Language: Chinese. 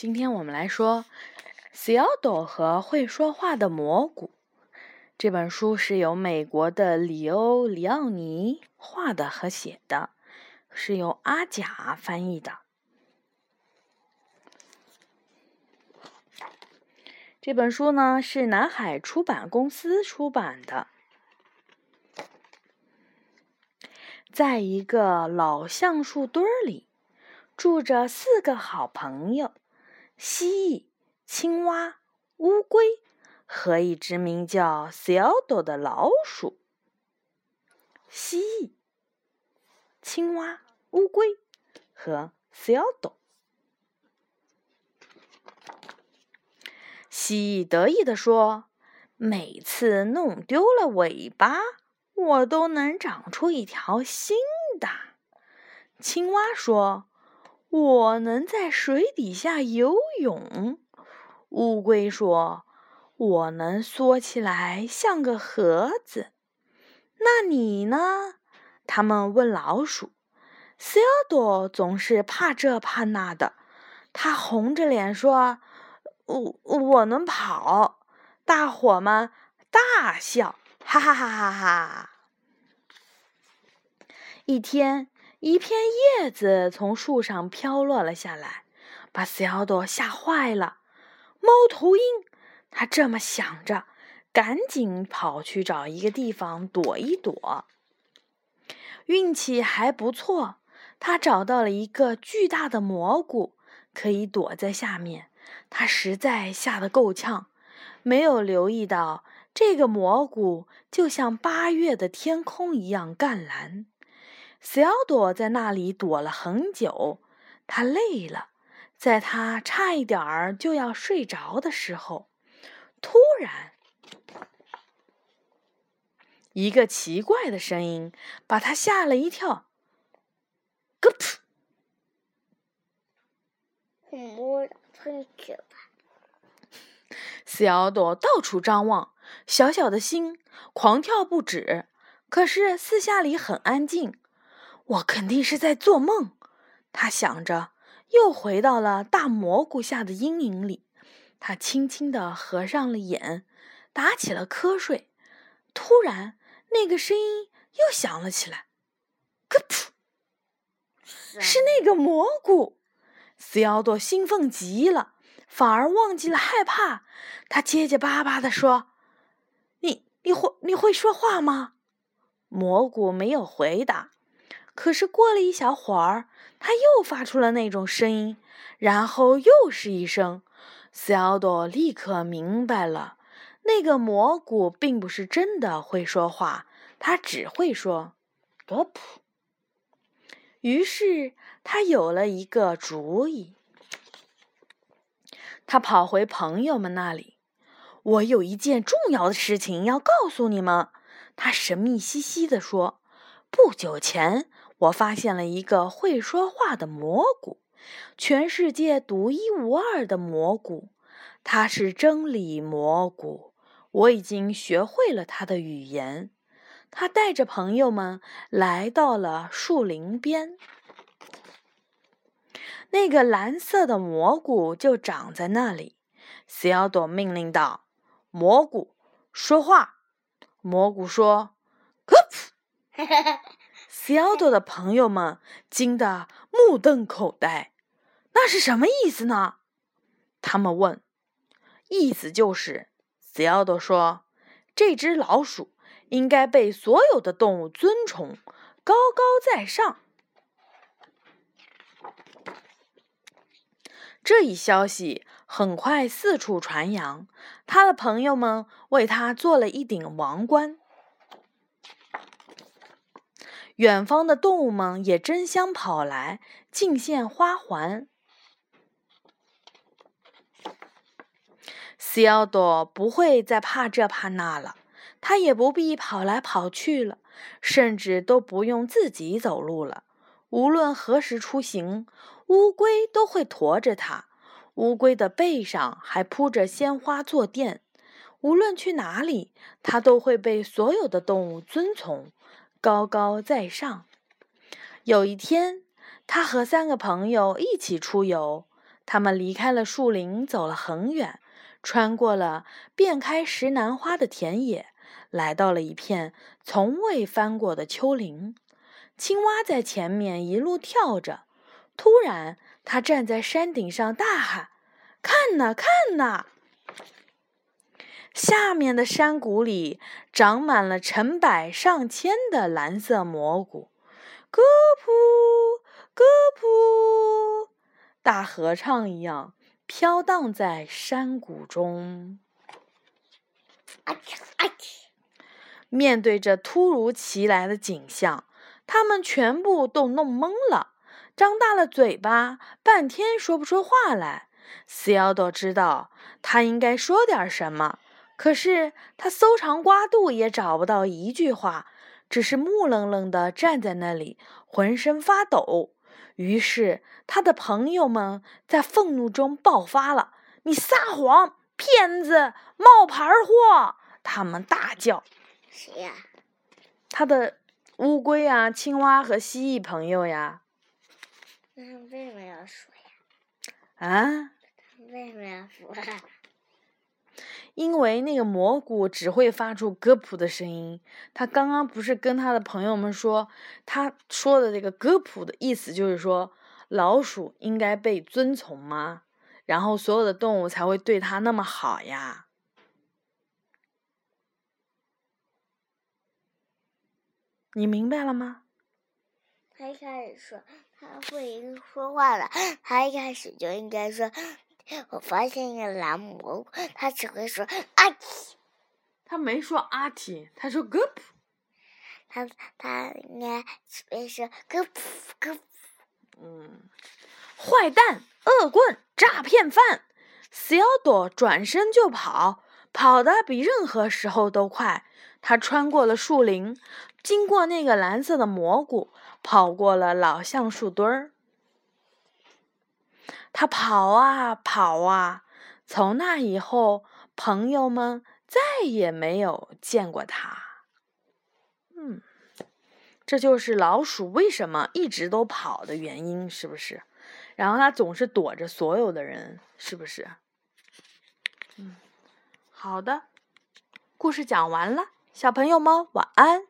今天我们来说《西奥多和会说话的蘑菇》这本书是由美国的里欧·里奥尼画的和写的，是由阿甲翻译的。这本书呢是南海出版公司出版的。在一个老橡树堆里，住着四个好朋友。蜥蜴、青蛙、乌龟和一只名叫 c e l d o 的老鼠。蜥蜴、青蛙、乌龟和 c e l d o 蜥蜴得意地说：“每次弄丢了尾巴，我都能长出一条新的。”青蛙说。我能在水底下游泳，乌龟说：“我能缩起来像个盒子。”那你呢？他们问老鼠。塞尔多总是怕这怕那的，他红着脸说：“我我能跑。”大伙们大笑，哈哈哈哈哈！一天。一片叶子从树上飘落了下来，把小朵吓坏了。猫头鹰，他这么想着，赶紧跑去找一个地方躲一躲。运气还不错，他找到了一个巨大的蘑菇，可以躲在下面。他实在吓得够呛，没有留意到这个蘑菇就像八月的天空一样湛蓝。小朵在那里躲了很久，她累了。在她差一点儿就要睡着的时候，突然，一个奇怪的声音把她吓了一跳。咯噗！我喷去吧。小朵到处张望，小小的心狂跳不止。可是四下里很安静。我肯定是在做梦，他想着，又回到了大蘑菇下的阴影里。他轻轻地合上了眼，打起了瞌睡。突然，那个声音又响了起来，“咯噗”，是那个蘑菇。斯奥多兴奋极了，反而忘记了害怕。他结结巴巴地说：“你你会你会说话吗？”蘑菇没有回答。可是过了一小会儿，他又发出了那种声音，然后又是一声。小朵立刻明白了，那个蘑菇并不是真的会说话，它只会说“格普”。于是他有了一个主意，他跑回朋友们那里：“我有一件重要的事情要告诉你们。”他神秘兮兮地说：“不久前。”我发现了一个会说话的蘑菇，全世界独一无二的蘑菇，它是真理蘑菇。我已经学会了它的语言。它带着朋友们来到了树林边，那个蓝色的蘑菇就长在那里。小朵命令道：“蘑菇，说话。”蘑菇说：“咯噗。” 小朵的朋友们惊得目瞪口呆，那是什么意思呢？他们问。意思就是，小朵说：“这只老鼠应该被所有的动物尊崇，高高在上。”这一消息很快四处传扬，他的朋友们为他做了一顶王冠。远方的动物们也争相跑来敬献花环。西奥多不会再怕这怕那了，他也不必跑来跑去了，甚至都不用自己走路了。无论何时出行，乌龟都会驮着他。乌龟的背上还铺着鲜花坐垫。无论去哪里，它都会被所有的动物遵从。高高在上。有一天，他和三个朋友一起出游。他们离开了树林，走了很远，穿过了遍开石楠花的田野，来到了一片从未翻过的丘陵。青蛙在前面一路跳着，突然，它站在山顶上大喊：“看呐，看呐！下面的山谷里长满了成百上千的蓝色蘑菇，咯噗，咯噗，大合唱一样飘荡在山谷中。”面对着突如其来的景象。他们全部都弄懵了，张大了嘴巴，半天说不出话来。斯奥多知道他应该说点什么，可是他搜肠刮肚也找不到一句话，只是木愣愣地站在那里，浑身发抖。于是他的朋友们在愤怒中爆发了：“你撒谎，骗子，冒牌货！”他们大叫：“谁呀？”他的。乌龟呀，青蛙和蜥蜴朋友呀。那为什么要说呀？啊？为什么要说？因为那个蘑菇只会发出歌谱的声音。他刚刚不是跟他的朋友们说，他说的这个歌谱的意思就是说，老鼠应该被遵从吗？然后所有的动物才会对它那么好呀。你明白了吗？他一开始说他会说话了，他一开始就应该说：“我发现一个蓝蘑菇。”他只会说“阿嚏”，他没说“阿嚏”，他说“咯噗”。他他应该只会说“咯噗咯噗”。嗯，坏蛋、恶棍、诈骗犯，小朵转身就跑，跑得比任何时候都快。他穿过了树林。经过那个蓝色的蘑菇，跑过了老橡树墩儿。他跑啊跑啊，从那以后，朋友们再也没有见过他。嗯，这就是老鼠为什么一直都跑的原因，是不是？然后他总是躲着所有的人，是不是？嗯，好的，故事讲完了，小朋友们晚安。